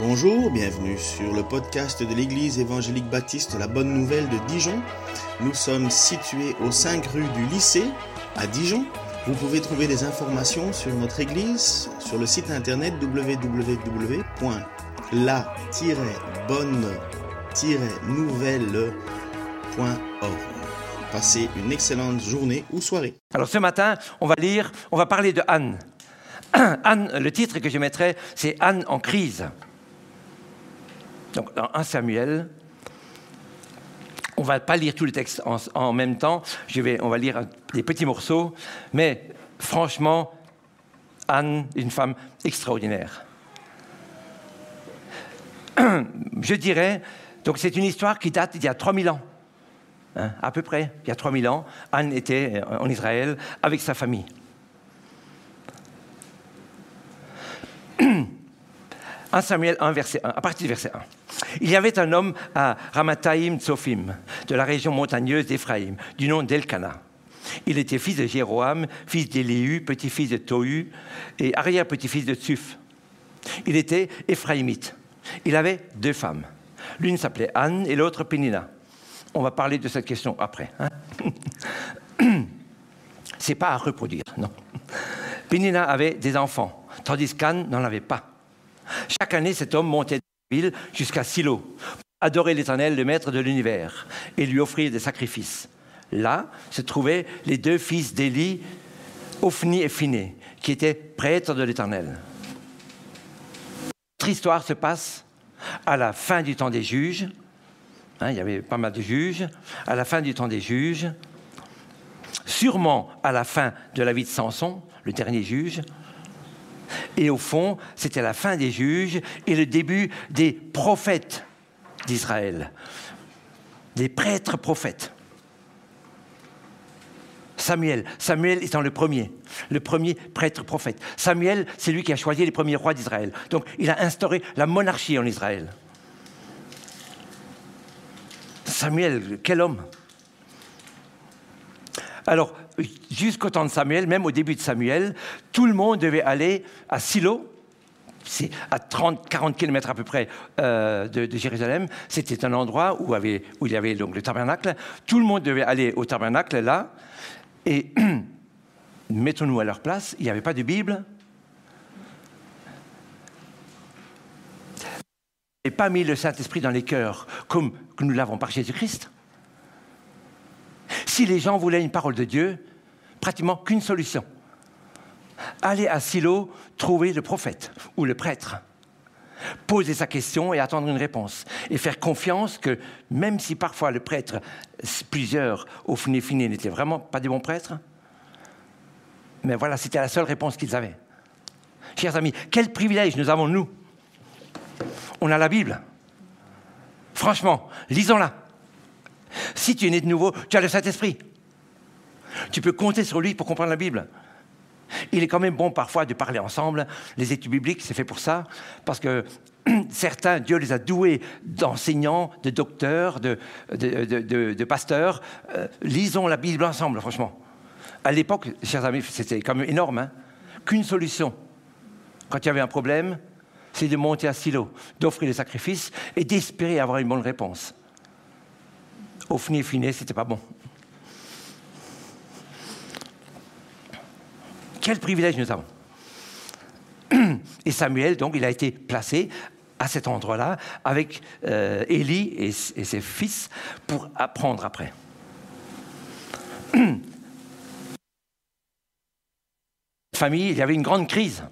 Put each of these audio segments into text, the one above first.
Bonjour, bienvenue sur le podcast de l'Église évangélique baptiste La Bonne Nouvelle de Dijon. Nous sommes situés aux 5 rue du lycée à Dijon. Vous pouvez trouver des informations sur notre Église sur le site internet www.la-bonne-nouvelle.org. Passez une excellente journée ou soirée. Alors ce matin, on va lire, on va parler de Anne. Anne, le titre que je mettrai, c'est Anne en crise. Donc dans 1 Samuel, on ne va pas lire tous les textes en, même temps, je vais, on va lire des petits morceaux, mais franchement, Anne, une femme extraordinaire. Je dirais, donc c'est une histoire qui date d'il y a 3000 ans, hein, à peu près, il y a 3000 ans. Anne était en Israël avec sa famille. 1 Samuel 1, verset 1, à partir du verset 1. Il y avait un homme à Ramathaïm Tsophim, de la région montagneuse d'Éphraïm, du nom d'Elkana. Il était fils de Jéroam, fils d'Élihu, petit-fils de Tohu et arrière-petit-fils de Tsuf. Il était éphraïmite. Il avait deux femmes. L'une s'appelait Anne et l'autre Pénina. On va parler de cette question après. Hein C'est pas à reproduire, non. Pénina avait des enfants, tandis qu'Anne n'en avait pas. Chaque année, cet homme montait de ville jusqu'à Silo, pour adorer l'Éternel, le maître de l'univers, et lui offrir des sacrifices. Là se trouvaient les deux fils d'Élie, Ophni et Phiné, qui étaient prêtres de l'Éternel. Notre histoire se passe à la fin du temps des juges. Hein, il y avait pas mal de juges. À la fin du temps des juges, sûrement à la fin de la vie de Samson, le dernier juge, et au fond, c'était la fin des juges et le début des prophètes d'Israël, des prêtres prophètes. Samuel, Samuel étant le premier, le premier prêtre prophète. Samuel, c'est lui qui a choisi les premiers rois d'Israël. Donc il a instauré la monarchie en Israël. Samuel, quel homme? Jusqu'au temps de Samuel, même au début de Samuel, tout le monde devait aller à Silo, c'est à 30, 40 kilomètres à peu près euh, de, Jérusalem. C'était un endroit où, il y avait donc le tabernacle. Tout le monde devait aller au tabernacle là. Et mettons-nous à leur place, il n'y avait pas de Bible. Et pas mis le Saint-Esprit dans les cœurs comme nous l'avons par Jésus-Christ. Si les gens voulaient une parole de Dieu, pratiquement qu'une solution. Aller à Silo, trouver le prophète ou le prêtre, poser sa question et attendre une réponse. Et faire confiance que même si parfois le prêtre, plusieurs au fini fini n'étaient vraiment pas des bons prêtres, mais voilà, c'était la seule réponse qu'ils avaient. Chers amis, quel privilège nous avons, nous On a la Bible. Franchement, lisons-la. Si tu es né de nouveau, tu as le Saint-Esprit. Tu peux compter sur lui pour comprendre la Bible. Il est quand même bon parfois de parler ensemble. Les études bibliques, c'est fait pour ça, parce que certains, Dieu les a doués d'enseignants, de docteurs, de, pasteurs. Euh, lisons la Bible ensemble, franchement. À l'époque, chers amis, c'était quand même énorme. Hein. Qu'une solution, quand il y avait un problème, c'est de monter à Silo, d'offrir les sacrifices et d'espérer avoir une bonne réponse au fini fini, c'était pas bon. Quel privilège nous avons. Et Samuel, donc, il a été placé à cet endroit-là avec euh, Élie et, ses fils pour apprendre après. Famille, il y avait une grande crise.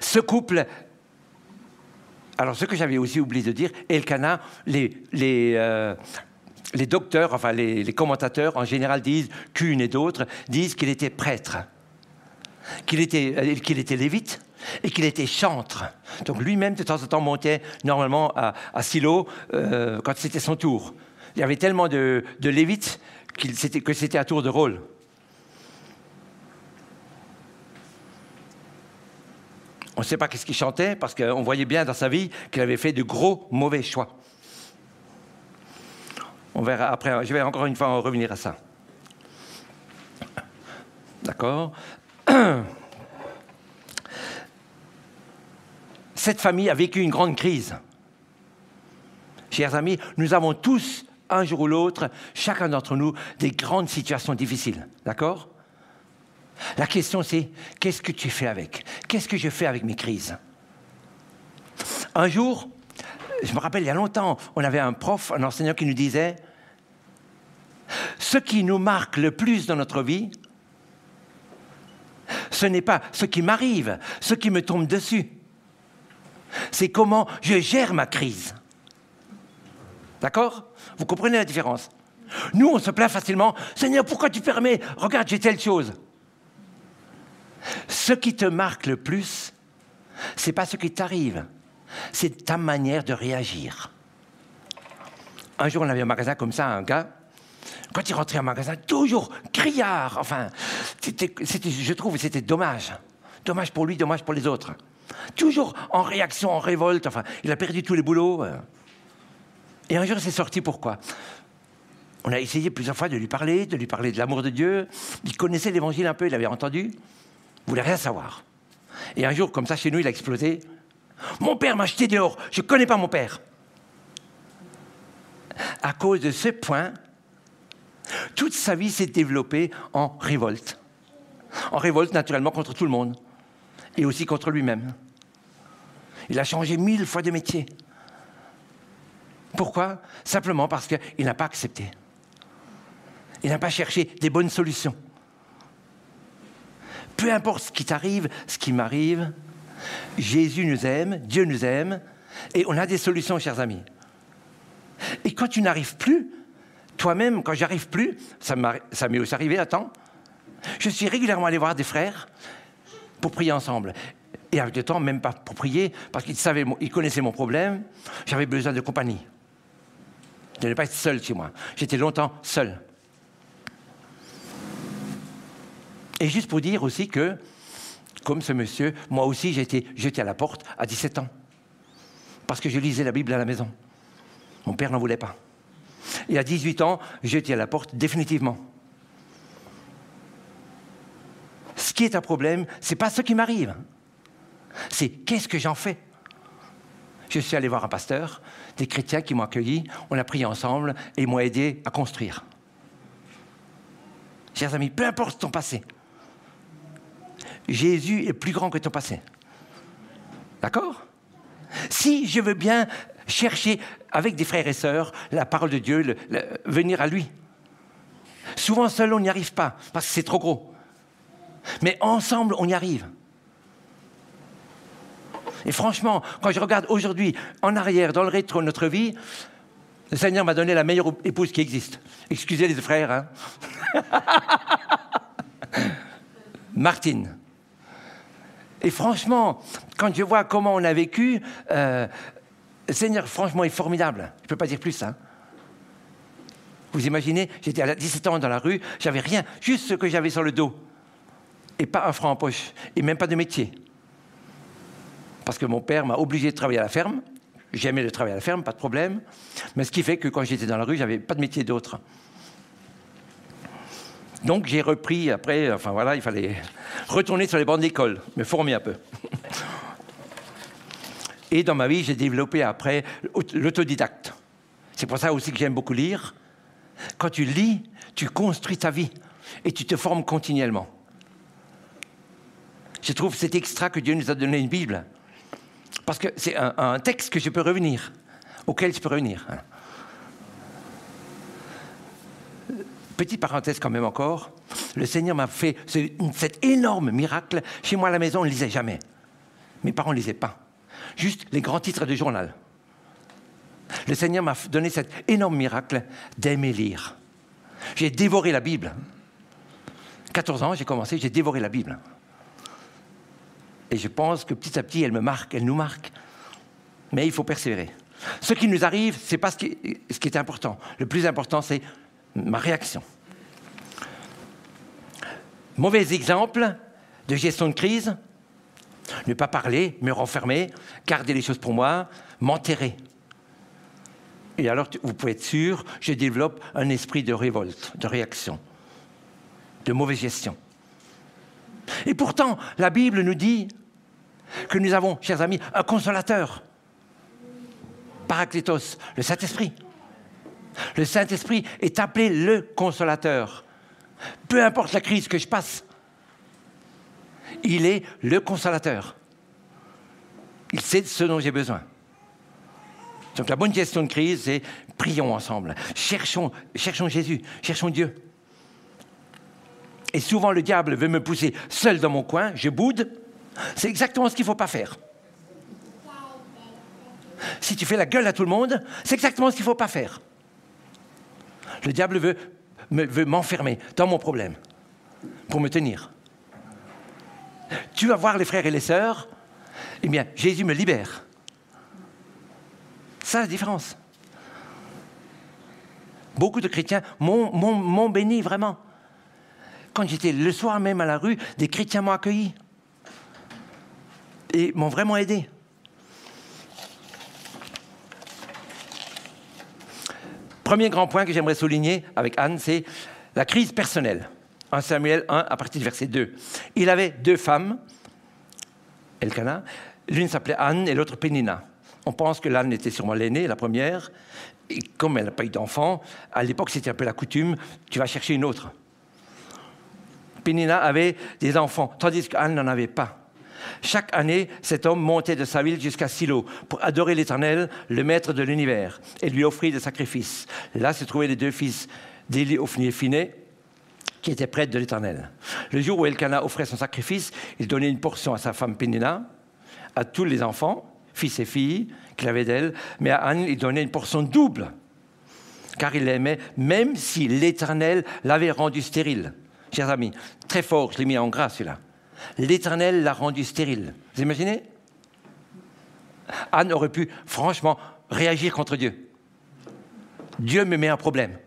Ce couple alors, ce que j'avais aussi oublié de dire, Elkana, les, les, euh, les docteurs, enfin les, commentateurs en général disent, qu'une et d'autres, disent qu'il était prêtre, qu'il était, euh, était lévite et qu'il était chantre. Donc lui-même, de temps en temps, montait normalement à, Silo euh, quand c'était son tour. Il y avait tellement de, lévites que c'était à tour de rôle. On ne sait pas qu'est-ce qu'il chantait parce qu'on voyait bien dans sa vie qu'il avait fait de gros mauvais choix. On verra après, je vais encore une fois revenir à ça. D'accord cette famille a vécu une grande crise. Chers amis, nous avons tous, un jour ou l'autre, chacun d'entre nous, des grandes situations difficiles. D'accord? La question c'est, qu'est-ce que tu fais avec? Qu'est-ce que je fais avec mes crises? Un jour, je me rappelle il y a longtemps, on avait un prof, un enseignant qui nous disait, ce qui nous marque le plus dans notre vie, ce n'est pas ce qui m'arrive, ce qui me tombe dessus. C'est comment je gère ma crise. D'accord? Vous comprenez la différence? Nous, on se plaint facilement. Seigneur, pourquoi tu permets? Regarde, j'ai telle chose. Ce qui te marque le plus, c'est pas ce qui t'arrive, c'est ta manière de réagir. Un jour, on avait un magasin comme ça, un gars, quand il rentrait en magasin, toujours criard. Enfin, je trouve c'était dommage. Dommage pour lui, dommage pour les autres. Toujours en réaction, en révolte. Enfin, il a perdu tous les boulots. Et un jour, c'est sorti pourquoi? On a essayé plusieurs fois de lui parler, de lui parler de l'amour de Dieu. Il connaissait l'évangile un peu, il avait entendu. Il voulait rien savoir. Et un jour, comme ça, chez nous, il a explosé. Mon père m'a jeté dehors. Je ne connais pas mon père. À cause de ce point, toute sa vie s'est développée en révolte. En révolte naturellement contre tout le monde et aussi contre lui-même. Il a changé mille fois de métier. Pourquoi? Simplement parce qu'il n'a pas accepté. Il n'a pas cherché des bonnes solutions. Peu importe ce qui t'arrive, ce qui m'arrive, Jésus nous aime, Dieu nous aime, et on a des solutions, chers amis. Et quand tu n'arrives plus, toi-même, quand j'arrive plus, ça m'est aussi arrivé à temps, je suis régulièrement allé voir des frères pour prier ensemble. Et avec le temps, même pas pour prier, parce qu'ils connaissaient mon problème, j'avais besoin de compagnie. Je ne pas être seul chez moi. J'étais longtemps seul. Et juste pour dire aussi que, comme ce monsieur, moi aussi j'ai été jeté à la porte à 17 ans. Parce que je lisais la Bible à la maison. Mon père n'en voulait pas. Et à 18 ans, j'étais à la porte définitivement. Ce qui est un problème, ce n'est pas ce qui m'arrive. C'est qu'est-ce que j'en fais? Je suis allé voir un pasteur, des chrétiens qui m'ont accueilli, on a prié ensemble et m'ont aidé à construire. Chers amis, peu importe ton passé, Jésus est plus grand que ton passé. D'accord? Si je veux bien chercher avec des frères et sœurs la parole de Dieu, venir à lui. Souvent seul, on n'y arrive pas, parce que c'est trop gros. Mais ensemble, on y arrive. Et franchement, quand je regarde aujourd'hui en arrière, dans le rétro de notre vie, le Seigneur m'a donné la meilleure épouse qui existe. Excusez les frères. Hein. Martine. Et franchement, quand je vois comment on a vécu, euh, Seigneur, franchement, est formidable. Je ne peux pas dire plus. Hein. Vous imaginez, j'étais à 17 ans dans la rue, j'avais rien, juste ce que j'avais sur le dos. Et pas un franc en poche, et même pas de métier. Parce que mon père m'a obligé de travailler à la ferme. J'aimais le travail à la ferme, pas de problème. Mais ce qui fait que quand j'étais dans la rue, j'avais pas de métier d'autre. Donc j'ai repris après, enfin voilà, il fallait retourner sur les bancs d'école, me former un peu. Et dans ma vie, j'ai développé après l'autodidacte. C'est pour ça aussi que j'aime beaucoup lire. Quand tu lis, tu construis ta vie et tu te formes continuellement. Je trouve cet extra que Dieu nous a donné une Bible. Parce que c'est un, texte que je peux revenir, auquel je peux revenir. Petite parenthèse quand même encore, le Seigneur m'a fait cet énorme miracle. Chez moi à la maison, on ne lisait jamais. Mes parents ne lisaient pas juste les grands titres du journal. Le Seigneur m'a donné cet énorme miracle d'aimer lire. J'ai dévoré la Bible. 14 ans, j'ai commencé, j'ai dévoré la Bible. Et je pense que petit à petit, elle me marque, elle nous marque. Mais il faut persévérer. Ce qui nous arrive, ce n'est pas ce qui, ce qui est important. Le plus important, c'est ma réaction. Mauvais exemple de gestion de crise, ne pas parler, me renfermer, garder les choses pour moi, m'enterrer. Et alors, vous pouvez être sûr, je développe un esprit de révolte, de réaction, de mauvaise gestion. Et pourtant, la Bible nous dit que nous avons, chers amis, un consolateur. Paraclétos, le Saint-Esprit. Le Saint-Esprit est appelé le consolateur. Peu importe la crise que je passe, il est le consolateur. Il sait ce dont j'ai besoin. Donc la bonne gestion de crise, c'est prions ensemble, cherchons, cherchons Jésus, cherchons Dieu. Et souvent le diable veut me pousser seul dans mon coin, je boude. C'est exactement ce qu'il ne faut pas faire. Si tu fais la gueule à tout le monde, c'est exactement ce qu'il ne faut pas faire. Le diable veut, m'enfermer dans mon problème pour me tenir. Tu vas voir les frères et les sœurs, eh bien, Jésus me libère. Ça, la différence. Beaucoup de chrétiens m'ont béni vraiment. Quand j'étais le soir même à la rue, des chrétiens m'ont accueilli et m'ont vraiment aidé. Premier grand point que j'aimerais souligner avec Anne, c'est la crise personnelle. 1 Samuel 1 à partir du verset 2. Il avait deux femmes, Elkanah, l'une s'appelait Anne et l'autre Pénina. On pense que l'Anne était sûrement l'aînée, la première, et comme elle n'a pas eu d'enfant, à l'époque c'était un peu la coutume, tu vas chercher une autre. Pénina avait des enfants, tandis qu'Anne n'en avait pas. Chaque année, cet homme montait de sa ville jusqu'à Silo pour adorer l'Éternel, le maître de l'univers, et lui offrir des sacrifices. Là se trouvaient les deux fils d'Élie Ophni et qui étaient prêtres de l'Éternel. Le jour où Elkanah offrait son sacrifice, il donnait une portion à sa femme Pénina, à tous les enfants, fils et filles, qu'il avait d'elle, mais à Anne, il donnait une portion double, car il l'aimait, même si l'Éternel l'avait rendu stérile. Chers amis, très fort, je l'ai mis en gras celui-là l'Éternel l'a rendu stérile. Vous imaginez? Anne aurait pu, franchement, réagir contre Dieu. Dieu me met un problème.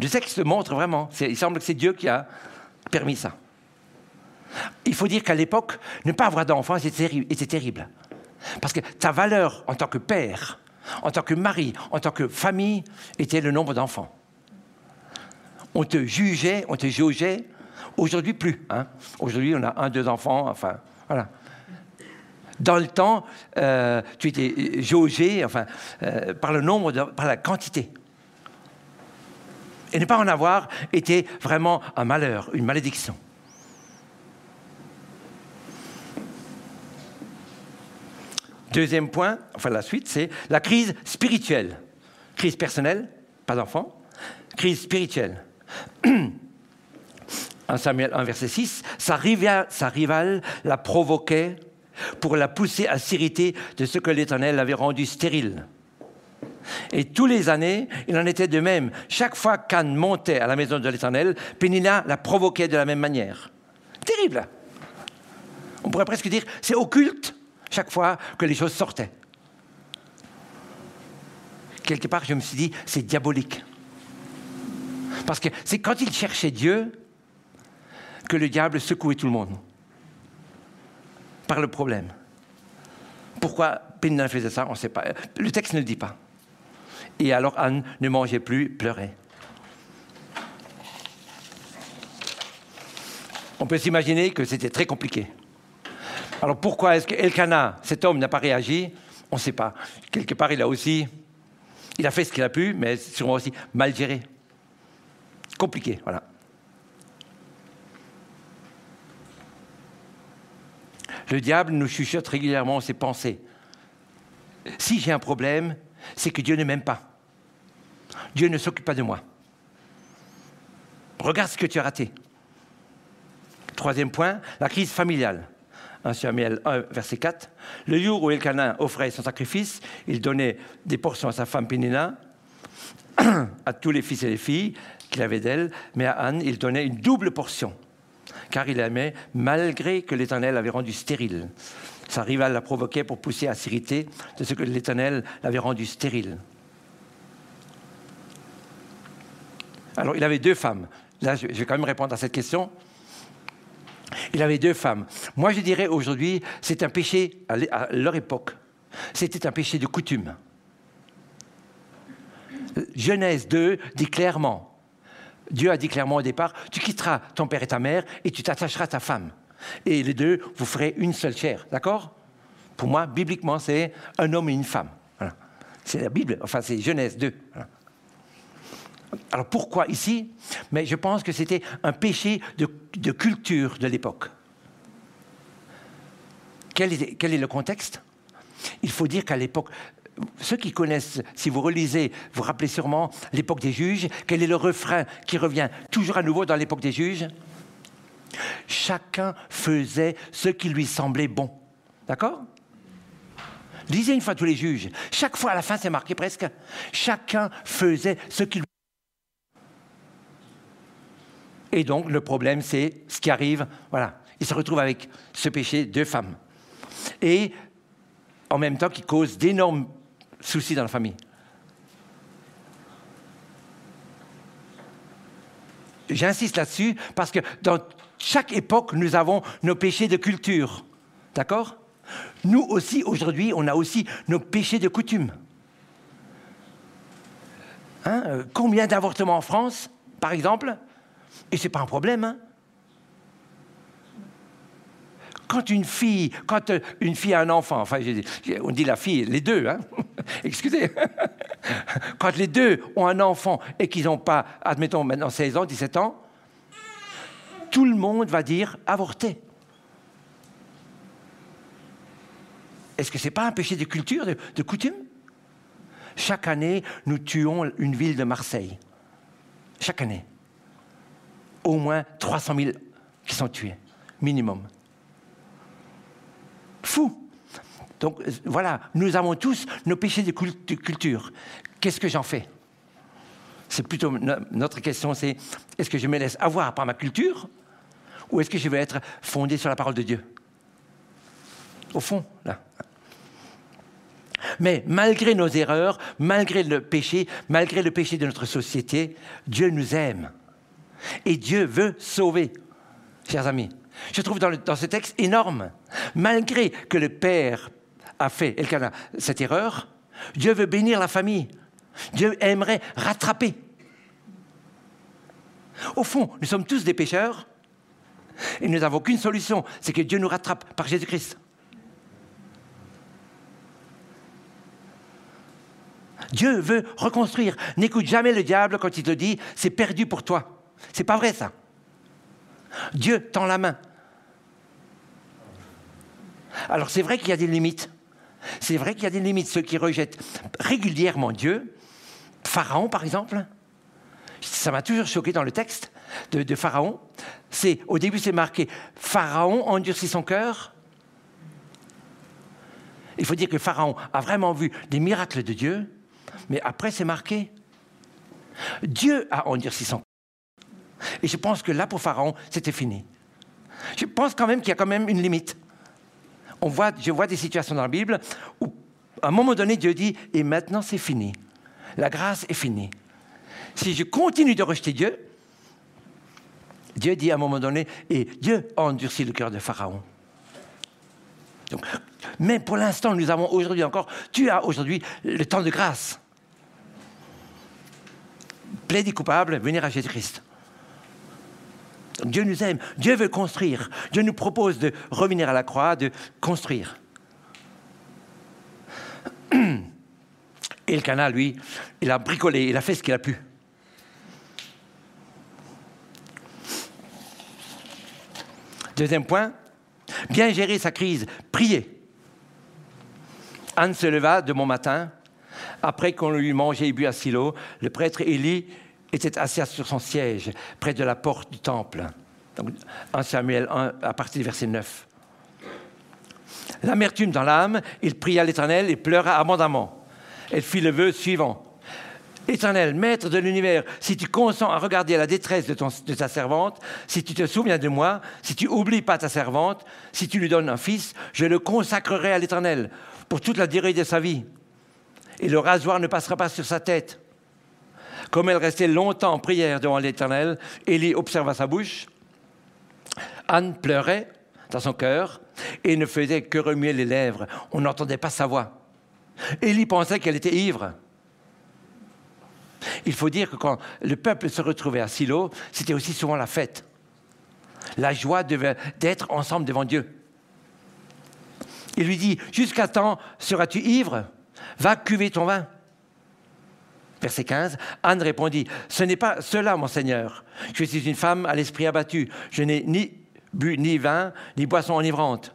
Le texte montre vraiment, il semble que c'est Dieu qui a permis ça. Il faut dire qu'à l'époque, ne pas avoir d'enfants était terrible. Parce que ta valeur en tant que père, en tant que mari, en tant que famille, était le nombre d'enfants. On te jugeait, on te jaugeait Aujourd'hui, plus. Hein. Aujourd'hui, on a un, deux enfants, enfin, voilà. Dans le temps, euh, tu étais jaugé enfin, euh, par le nombre, par la quantité. Et ne pas en avoir était vraiment un malheur, une malédiction. Deuxième point, enfin la suite, c'est la crise spirituelle. Crise personnelle, pas d'enfant. Crise spirituelle. 1 Samuel 1, verset 6, sa rivale, la provoquait pour la pousser à s'irriter de ce que l'Éternel avait rendu stérile. Et tous les années, il en était de même. Chaque fois qu'Anne montait à la maison de l'Éternel, Pénina la provoquait de la même manière. Terrible. On pourrait presque dire, c'est occulte chaque fois que les choses sortaient. Quelque part, je me suis dit, c'est diabolique. Parce que c'est quand il cherchait Dieu que le diable secouait tout le monde par le problème. Pourquoi Pénina faisait ça On ne sait pas. Le texte ne le dit pas. Et alors Anne ne mangeait plus, pleurait. On peut s'imaginer que c'était très compliqué. Alors pourquoi est-ce qu'Elkana, cet homme, n'a pas réagi? On ne sait pas. Quelque part, il a aussi, il a fait ce qu'il a pu, mais sûrement aussi mal géré. Compliqué, voilà. Le diable nous chuchote régulièrement ses pensées. Si j'ai un problème, c'est que Dieu ne m'aime pas. Dieu ne s'occupe pas de moi. Regarde ce que tu as raté. Troisième point, la crise familiale. 1 Samuel 1, verset 4. Le jour où Elkanah offrait son sacrifice, il donnait des portions à sa femme Pénina, à tous les fils et les filles qu'il avait d'elle, mais à Anne, il donnait une double portion car il aimait, malgré que l'Éternel avait rendu stérile. Sa rivale l'a provoqué pour pousser à s'irriter de ce que l'Éternel l'avait rendu stérile. Alors, il avait deux femmes. Là, je vais quand même répondre à cette question. Il avait deux femmes. Moi, je dirais aujourd'hui, c'est un péché à leur époque. C'était un péché de coutume. Genèse 2 dit clairement Dieu a dit clairement au départ, tu quitteras ton père et ta mère et tu t'attacheras à ta femme. Et les deux, vous ferez une seule chair. D'accord? Pour moi, bibliquement, c'est un homme et une femme. C'est la Bible, enfin c'est Genèse 2. Alors pourquoi ici? Mais je pense que c'était un péché de, culture de l'époque. Quel est, le contexte? Il faut dire qu'à l'époque, ceux qui connaissent, si vous relisez, vous rappelez sûrement l'époque des juges, quel est le refrain qui revient toujours à nouveau dans l'époque des juges? Chacun faisait ce qui lui semblait bon. D'accord? Lisez une fois tous les juges. Chaque fois à la fin, c'est marqué presque. Chacun faisait ce qu'il Et donc, le problème, c'est ce qui arrive. Voilà. Il se retrouve avec ce péché de femmes. Et en même temps, qui cause d'énormes soucis dans la famille. J'insiste là-dessus parce que dans chaque époque, nous avons nos péchés de culture. D'accord? Nous aussi, aujourd'hui, on a aussi nos péchés de coutume. Hein, euh, combien d'avortements en France, par exemple? Et ce n'est pas un problème. Hein. Quand une fille, quand euh, une fille a un enfant, enfin, on dit la fille, les deux, hein, excusez, quand les deux ont un enfant et qu'ils n'ont pas, admettons maintenant 16 ans, 17 ans, tout le monde va dire avorter. Est-ce que ce n'est pas un péché de culture, de, de coutume? Chaque année, nous tuons une ville de Marseille. Chaque année au moins 300 000 qui sont tués, minimum. Fou. Donc voilà, nous avons tous nos péchés de culture. Qu'est-ce que j'en fais? C'est plutôt notre question, c'est est-ce que je me laisse avoir par ma culture ou est-ce que je vais être fondé sur la parole de Dieu? Au fond, là. Mais malgré nos erreurs, malgré le péché, malgré le péché de notre société, Dieu nous aime. Et Dieu veut sauver, chers amis. Je trouve dans, ce texte énorme, malgré que le Père a fait cette erreur, Dieu veut bénir la famille. Dieu aimerait rattraper. Au fond, nous sommes tous des pécheurs et nous n'avons qu'une solution, c'est que Dieu nous rattrape par Jésus-Christ. Dieu veut reconstruire. N'écoute jamais le diable quand il te dit c'est perdu pour toi. C'est pas vrai ça. Dieu tend la main. Alors c'est vrai qu'il y a des limites. C'est vrai qu'il y a des limites. Ceux qui rejettent régulièrement Dieu, Pharaon par exemple, ça m'a toujours choqué dans le texte de, Pharaon. C'est au début c'est marqué Pharaon endurcit son cœur. Il faut dire que Pharaon a vraiment vu des miracles de Dieu, mais après c'est marqué Dieu a endurci son et je pense que là, pour Pharaon, c'était fini. Je pense quand même qu'il y a quand même une limite. On voit, je vois des situations dans la Bible où, à un moment donné, Dieu dit Et maintenant, c'est fini. La grâce est finie. Si je continue de rejeter Dieu, Dieu dit à un moment donné Et Dieu a endurci le cœur de Pharaon. Mais pour l'instant, nous avons aujourd'hui encore, tu as aujourd'hui le temps de grâce. Plaidez coupable, venir à Jésus-Christ. Dieu nous aime, Dieu veut construire, Dieu nous propose de revenir à la croix, de construire. Et le canal, lui, il a bricolé, il a fait ce qu'il a pu. Deuxième point, bien gérer sa crise, prier. Anne se leva de matin, après qu'on lui mangé et bu à Silo, le prêtre Élie était assis sur son siège, près de la porte du temple. Donc, 1 Samuel 1, à partir du verset 9. L'amertume dans l'âme, il pria l'Éternel et pleura abondamment. Elle fit le vœu suivant. Éternel, maître de l'univers, si tu consens à regarder la détresse de, ta servante, si tu te souviens de moi, si tu oublies pas ta servante, si tu lui donnes un fils, je le consacrerai à l'Éternel pour toute la durée de sa vie. Et le rasoir ne passera pas sur sa tête. Comme elle restait longtemps en prière devant l'Éternel, Élie observa sa bouche. Anne pleurait dans son cœur et ne faisait que remuer les lèvres. On n'entendait pas sa voix. Élie pensait qu'elle était ivre. Il faut dire que quand le peuple se retrouvait à Silo, c'était aussi souvent la fête. La joie d'être ensemble devant Dieu. Il lui dit, jusqu'à temps seras-tu ivre? Va cuver ton vin. Verset 15, Anne répondit, Ce n'est pas cela, mon Seigneur. Je suis une femme à l'esprit abattu. Je n'ai ni bu ni vin, ni boisson enivrante.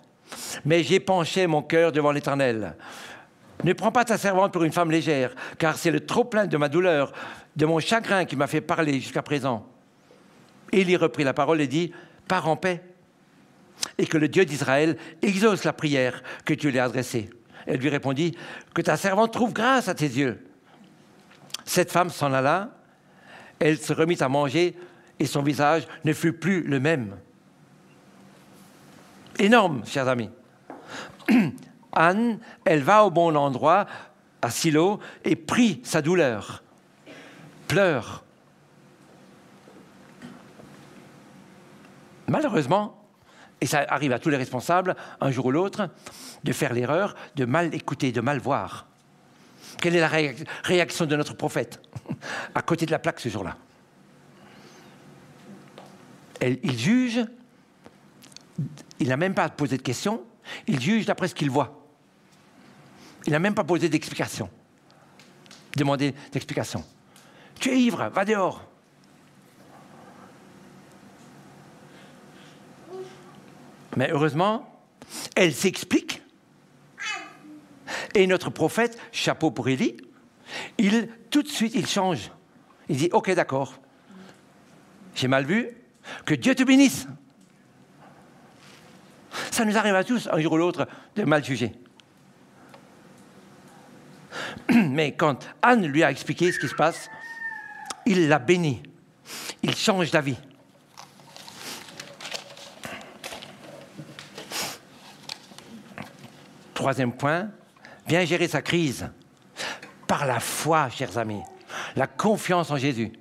Mais j'ai penché mon cœur devant l'Éternel. Ne prends pas ta servante pour une femme légère, car c'est le trop-plein de ma douleur, de mon chagrin qui m'a fait parler jusqu'à présent. Il y reprit la parole et dit, Pars en paix, et que le Dieu d'Israël exauce la prière que tu lui as adressée. Elle lui répondit, Que ta servante trouve grâce à tes yeux. Cette femme s'en alla, elle se remit à manger, et son visage ne fut plus le même. Énorme, chers amis. Anne, elle va au bon endroit, à Silo, et prie sa douleur, pleure. Malheureusement, et ça arrive à tous les responsables, un jour ou l'autre, de faire l'erreur de mal écouter, de mal voir. Quelle est la réaction de notre prophète à côté de la plaque ce jour-là? Il juge, il n'a même pas posé de questions, il juge d'après ce qu'il voit. Il n'a même pas posé d'explication. Demandé d'explication. Tu es ivre, va dehors. Mais heureusement, elle s'explique. Et notre prophète, chapeau pour Élie, il, tout de suite, il change. Il dit, ok, d'accord, j'ai mal vu, que Dieu te bénisse. Ça nous arrive à tous, un jour ou l'autre, de mal juger. Mais quand Anne lui a expliqué ce qui se passe, il l'a béni. Il change d'avis. Troisième point, bien gérer sa crise par la foi, chers amis, la confiance en Jésus.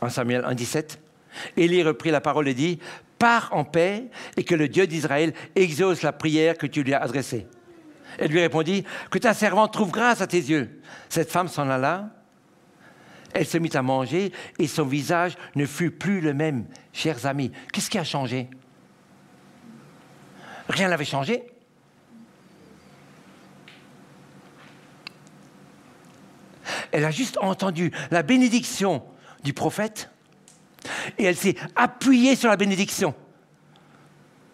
En Samuel 1,17, Élie reprit la parole et dit Pars en paix et que le Dieu d'Israël exauce la prière que tu lui as adressée. Elle lui répondit, que ta servante trouve grâce à tes yeux. Cette femme s'en alla, elle se mit à manger et son visage ne fut plus le même. Chers amis, qu'est-ce qui a changé? Rien n'avait changé. Elle a juste entendu la bénédiction du prophète et elle s'est appuyée sur la bénédiction.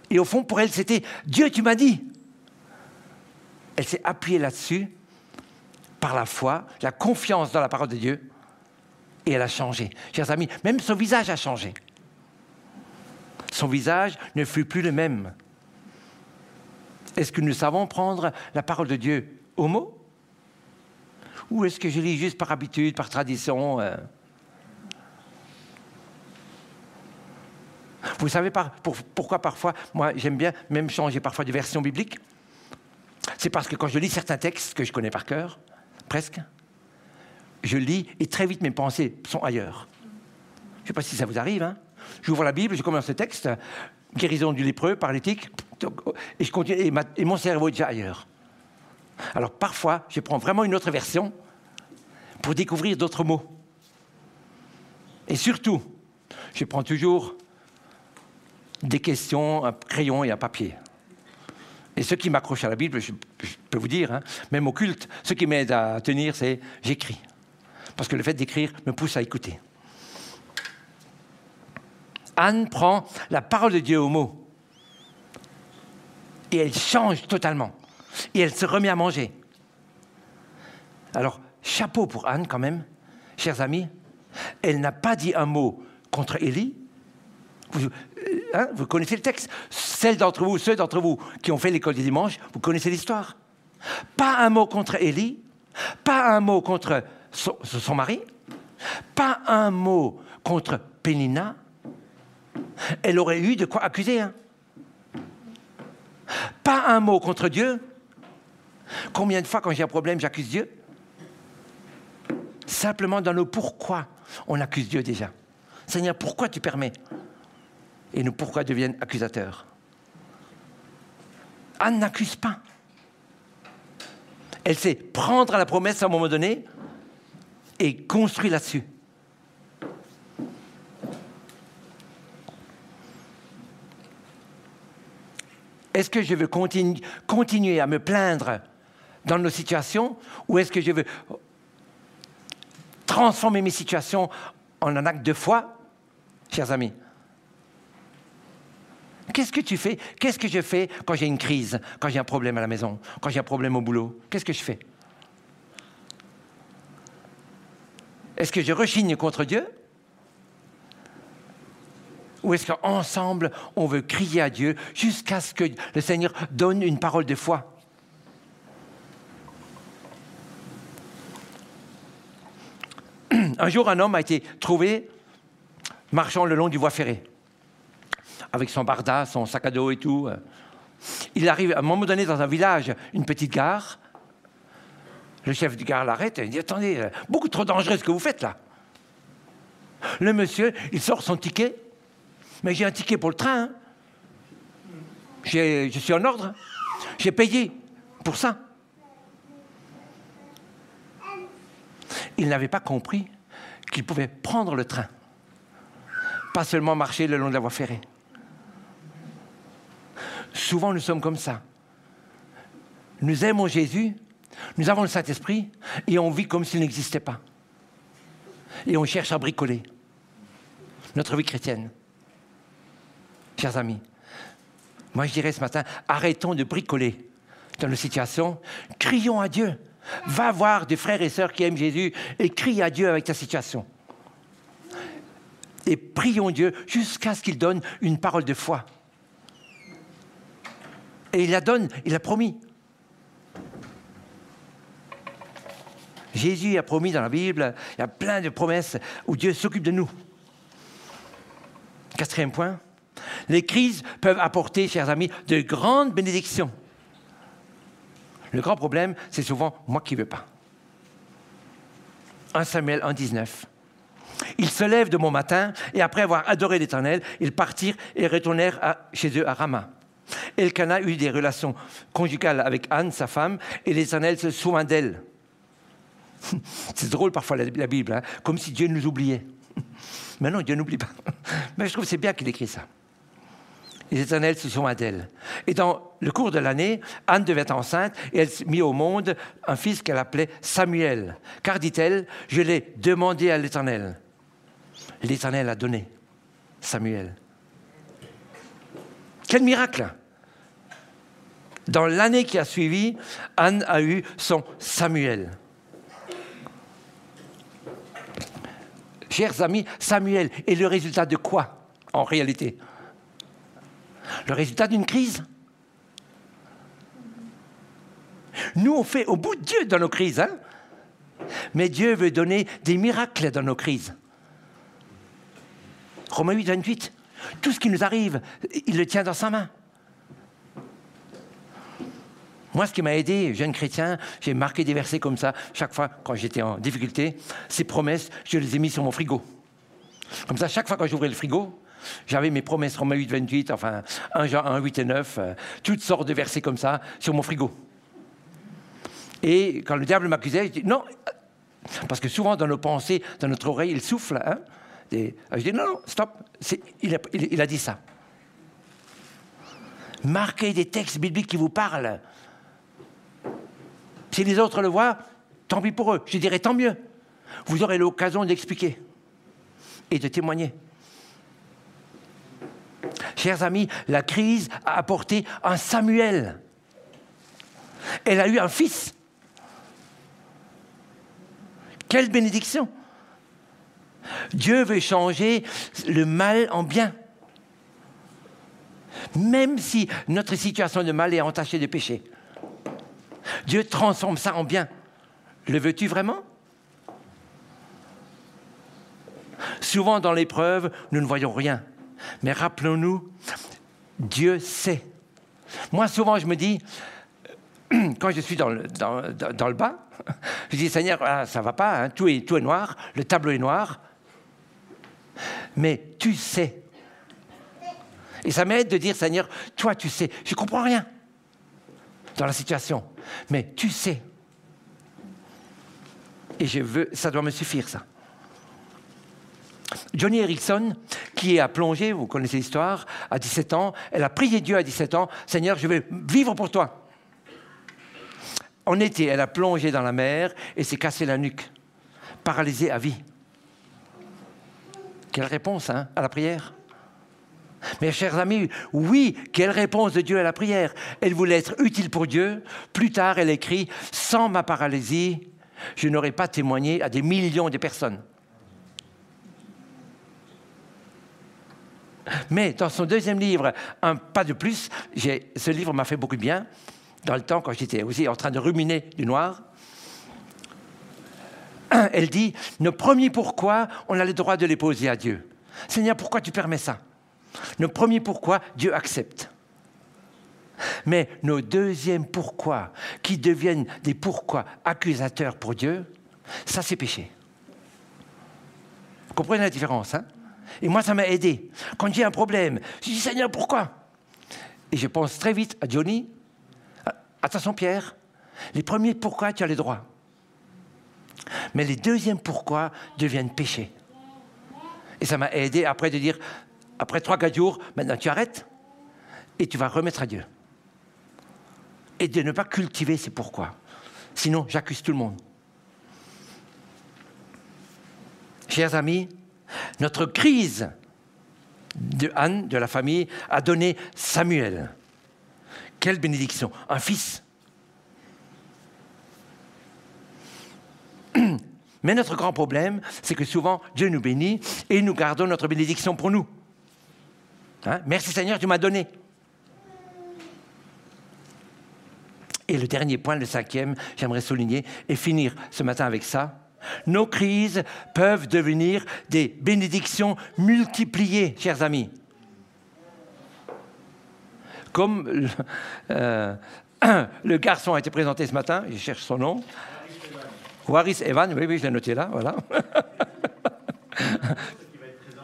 Et au fond, pour elle, c'était Dieu, tu m'as dit. Elle s'est appuyée là-dessus par la foi, la confiance dans la parole de Dieu, et elle a changé. Chers amis, même son visage a changé. Son visage ne fut plus le même. Est-ce que nous savons prendre la parole de Dieu au mot? Ou est-ce que je lis juste par habitude, par tradition euh? Vous savez pourquoi parfois, moi j'aime bien même changer parfois de version biblique C'est parce que quand je lis certains textes que je connais par cœur, presque, je lis et très vite mes pensées sont ailleurs. Je ne sais pas si ça vous arrive. Hein J'ouvre la Bible, je commence le texte, guérison du lépreux, paralytique, et, et mon cerveau est déjà ailleurs. Alors parfois, je prends vraiment une autre version pour découvrir d'autres mots. Et surtout, je prends toujours des questions, un crayon et un papier. Et ce qui m'accroche à la Bible, je, peux vous dire, hein, même au culte, ce qui m'aide à tenir, c'est j'écris. Parce que le fait d'écrire me pousse à écouter. Anne prend la parole de Dieu au mot. Et elle change totalement. Et elle se remet à manger. Alors, chapeau pour Anne quand même, chers amis. Elle n'a pas dit un mot contre Élie, vous, euh, hein, connaissez le texte. Celles d'entre vous, ceux d'entre vous qui ont fait l'école du dimanche, vous connaissez l'histoire. Pas un mot contre Élie, pas un mot contre son, mari, pas un mot contre Pénina. Elle aurait eu de quoi accuser. Hein. Pas un mot contre Dieu. Combien de fois, quand j'ai un problème, j'accuse Dieu? Simplement dans le pourquoi, on accuse Dieu déjà. Seigneur, pourquoi tu permets? Et nous, pourquoi deviennent accusateurs Anne n'accuse pas. Elle sait prendre la promesse à un moment donné et construire là-dessus. Est-ce que je veux continuer à me plaindre dans nos situations ou est-ce que je veux transformer mes situations en un acte de foi, chers amis? Qu'est-ce que tu fais? Qu'est-ce que je fais quand j'ai une crise, quand j'ai un problème à la maison, quand j'ai un problème au boulot? Qu'est-ce que je fais? Est-ce que je rechigne contre Dieu? Ou est-ce qu'ensemble, on veut crier à Dieu jusqu'à ce que le Seigneur donne une parole de foi? Un jour, un homme a été trouvé marchant le long du voie ferrée, avec son barda, son sac à dos et tout. Il arrive à un moment donné dans un village, une petite gare. Le chef de gare l'arrête et il dit Attendez, beaucoup trop dangereux ce que vous faites là. Le monsieur, il sort son ticket. Mais j'ai un ticket pour le train. Hein. Je suis en ordre. J'ai payé pour ça. Il n'avait pas compris qu'il pouvait prendre le train, pas seulement marcher le long de la voie ferrée. Souvent, nous sommes comme ça. Nous aimons Jésus, nous avons le Saint-Esprit, et on vit comme s'il n'existait pas. Et on cherche à bricoler notre vie chrétienne. Chers amis, moi je dirais ce matin, arrêtons de bricoler dans nos situations, crions à Dieu. Va voir des frères et sœurs qui aiment Jésus et crie à Dieu avec ta situation. Et prions Dieu jusqu'à ce qu'il donne une parole de foi. Et il la donne, il a promis. Jésus a promis dans la Bible, il y a plein de promesses où Dieu s'occupe de nous. Quatrième point, les crises peuvent apporter, chers amis, de grandes bénédictions. Le grand problème, c'est souvent moi qui ne veux pas. 1 Samuel 1, 19. Ils se lèvent de bon matin et après avoir adoré l'Éternel, ils partirent et retournèrent chez eux à Rama. Elkanah eut des relations conjugales avec Anne, sa femme, et l'Éternel se souvint d'elle. C'est drôle parfois la, Bible, hein, comme si Dieu nous oubliait. Mais non, Dieu n'oublie pas. Mais je trouve que c'est bien qu'il écrit ça les éternels se sont. Et dans le cours de l'année, Anne devait enceinte et elle mit au monde un fils qu'elle appelait Samuel. Car, dit-elle, je l'ai demandé à l'éternel. L'éternel a donné Samuel. Quel miracle Dans l'année qui a suivi, Anne a eu son Samuel. Chers amis, Samuel est le résultat de quoi en réalité? Le résultat d'une crise. Nous, on fait au bout de Dieu dans nos crises. Hein Mais Dieu veut donner des miracles dans nos crises. Romains 8, 28. Tout ce qui nous arrive, il le tient dans sa main. Moi, ce qui m'a aidé, jeune chrétien, j'ai marqué des versets comme ça. Chaque fois, quand j'étais en difficulté, ces promesses, je les ai mis sur mon frigo. Comme ça, chaque fois que j'ouvrais le frigo, j'avais mes promesses Romains 8, 28, enfin 1 Jean 1, 8 et 9, euh, toutes sortes de versets comme ça sur mon frigo. Et quand le diable m'accusait, je dis non, parce que souvent dans nos pensées, dans notre oreille, il souffle. Hein, et je dis non, non, stop, il a dit ça. Marquez des textes bibliques qui vous parlent. Si les autres le voient, tant pis pour eux. Je dirais tant mieux. Vous aurez l'occasion d'expliquer et de témoigner. Chers amis, la crise a apporté un Samuel. Elle a eu un fils. Quelle bénédiction. Dieu veut changer le mal en bien. Même si notre situation de mal est entachée de péché. Dieu transforme ça en bien. Le veux-tu vraiment? Souvent dans l'épreuve, nous ne voyons rien. Mais rappelons-nous, Dieu sait. Moi, souvent, je me dis, quand je suis dans le, dans, le bas, je dis, Seigneur, ah, ça va pas, hein, tout, est, tout est noir, le tableau est noir, mais tu sais. Et ça m'aide de dire, Seigneur, toi, tu sais. Je ne comprends rien dans la situation, mais tu sais. Et je veux, ça doit me suffire, ça. Johnny Erickson, qui a plongé, vous connaissez l'histoire, à 17 ans, elle a prié Dieu à 17 ans, Seigneur, je vais vivre pour toi. En été, elle a plongé dans la mer et s'est cassé la nuque, paralysée à vie. Quelle réponse hein, à la prière mes chers amis, oui, quelle réponse de Dieu à la prière. Elle voulait être utile pour Dieu. Plus tard, elle écrit, sans ma paralysie, je n'aurais pas témoigné à des millions de personnes. Mais dans son deuxième livre, Un pas de plus, ce livre m'a fait beaucoup de bien, dans le temps quand j'étais aussi en train de ruminer du noir. Elle dit, nos premiers pourquoi, on a le droit de les poser à Dieu. Seigneur, pourquoi tu permets ça? Nos premiers pourquoi, Dieu accepte. Mais nos deuxièmes pourquoi, qui deviennent des pourquoi accusateurs pour Dieu, ça c'est péché. Vous comprenez la différence hein? Et moi, ça m'a aidé. Quand j'ai un problème, je dis Seigneur, pourquoi? Et je pense très vite à Johnny, attention Pierre, les premiers pourquoi, tu as les droits. Mais les deuxièmes pourquoi deviennent péché. Et ça m'a aidé après de dire, après trois, quatre jours, maintenant tu arrêtes et tu vas remettre à Dieu et de ne pas cultiver ces pourquoi. Sinon, j'accuse tout le monde. Chers amis, notre crise de Anne, de la famille, a donné Samuel. Quelle bénédiction Un fils. Mais notre grand problème, c'est que souvent, Dieu nous bénit et nous gardons notre bénédiction pour nous. Hein? Merci Seigneur, tu m'as donné. Et le dernier point, le cinquième, j'aimerais souligner et finir ce matin avec ça. Nos crises peuvent devenir des bénédictions multipliées, chers amis. Comme le, euh, garçon a été présenté ce matin, je cherche son nom. Waris Evan, oui, oui, je l'ai noté là, voilà.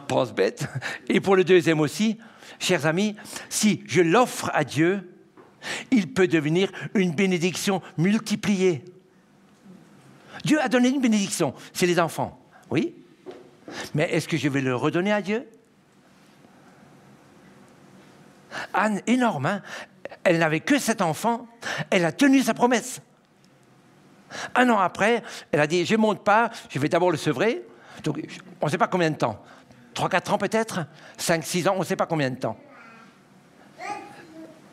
Pense bête. Et pour le deuxième aussi, chers amis, si je l'offre à Dieu, il peut devenir une bénédiction multipliée. Dieu a donné une bénédiction, c'est les enfants, oui. Mais est-ce que je vais le redonner à Dieu? Anne, énorme, hein elle n'avait que sept enfants, elle a tenu sa promesse. Un an après, elle a dit, je ne monte pas, je vais d'abord le sevrer. Donc, on ne sait pas combien de temps. Trois, quatre ans peut-être? Cinq, six ans, on ne sait pas combien de temps.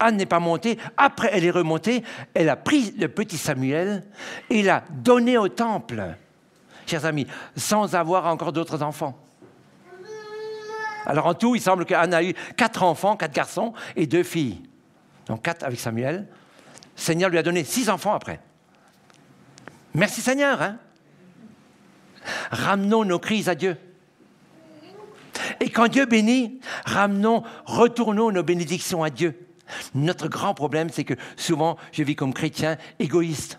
Anne n'est pas montée. Après, elle est remontée. Elle a pris le petit Samuel et l'a donné au temple, chers amis, sans avoir encore d'autres enfants. Alors en tout, il semble qu'Anne a eu quatre enfants, quatre garçons et deux filles. Donc quatre avec Samuel. Seigneur lui a donné six enfants après. Merci Seigneur. Hein Ramenons nos crises à Dieu. Et quand Dieu bénit, ramenons, retournons nos bénédictions à Dieu. Notre grand problème, c'est que souvent, je vis comme chrétien égoïste.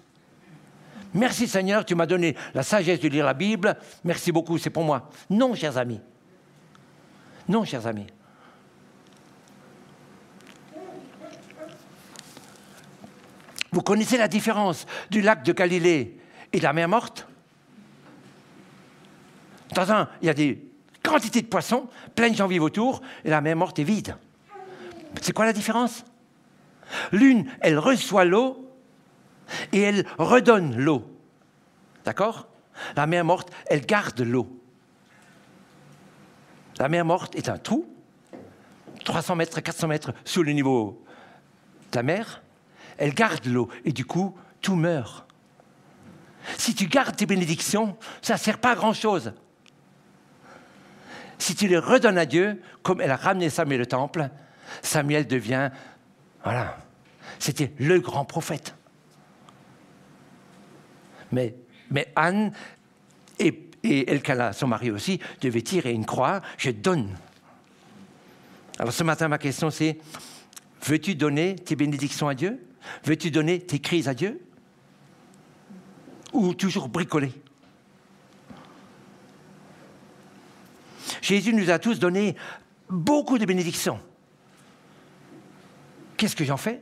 Merci Seigneur, tu m'as donné la sagesse de lire la Bible. Merci beaucoup, c'est pour moi. Non, chers amis. Non, chers amis. Vous connaissez la différence du lac de Galilée et de la mer morte? Dans un, il y a des quantités de poissons, plein de gens vivent autour, et la mer morte est vide. C'est quoi la différence? L'une, elle reçoit l'eau et elle redonne l'eau. D'accord? La mer morte, elle garde l'eau. La mer morte est un trou, 300 mètres, 400 mètres sous le niveau de la mer. Elle garde l'eau et du coup, tout meurt. Si tu gardes tes bénédictions, ça ne sert pas à grand-chose. Si tu les redonnes à Dieu, comme elle a ramené Samuel au temple, Samuel devient, voilà, c'était le grand prophète. Mais, Anne et, et Elkana, son mari aussi, devaient tirer une croix, je donne. Alors ce matin, ma question c'est, veux-tu donner tes bénédictions à Dieu? Veux-tu donner tes crises à Dieu? Ou toujours bricoler? Jésus nous a tous donné beaucoup de bénédictions. Qu'est-ce que j'en fais?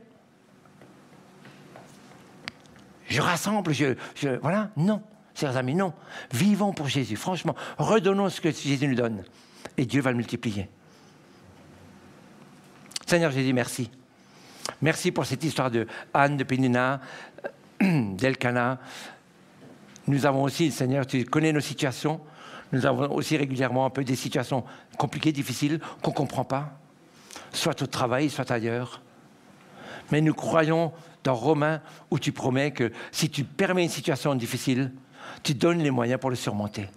Je rassemble, je, Voilà Non, chers amis, non. Vivons pour Jésus. Franchement, redonnons ce que Jésus nous donne. Et Dieu va le multiplier. Seigneur Jésus, merci. Merci pour cette histoire de Anne, de Pénina, d'Elkana. Nous avons aussi, Seigneur, tu connais nos situations. Nous avons aussi régulièrement un peu des situations compliquées, difficiles, qu'on ne comprend pas, soit au travail, soit ailleurs. Mais nous croyons dans Romains où tu promets que si tu permets une situation difficile, tu donnes les moyens pour le surmonter.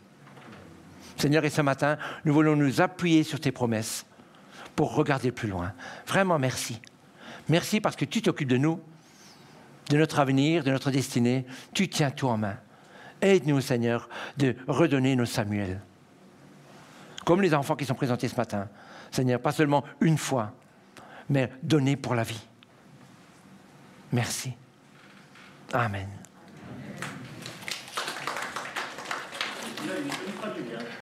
Seigneur, et ce matin, nous voulons nous appuyer sur tes promesses pour regarder plus loin. Vraiment, merci. Merci parce que tu t'occupes de nous, de notre avenir, de notre destinée. Tu tiens tout en main. Aide-nous, Seigneur, de redonner nos Samuel. Comme les enfants qui sont présentés ce matin. Seigneur, pas seulement une fois, mais donner pour la vie. Merci. Amen.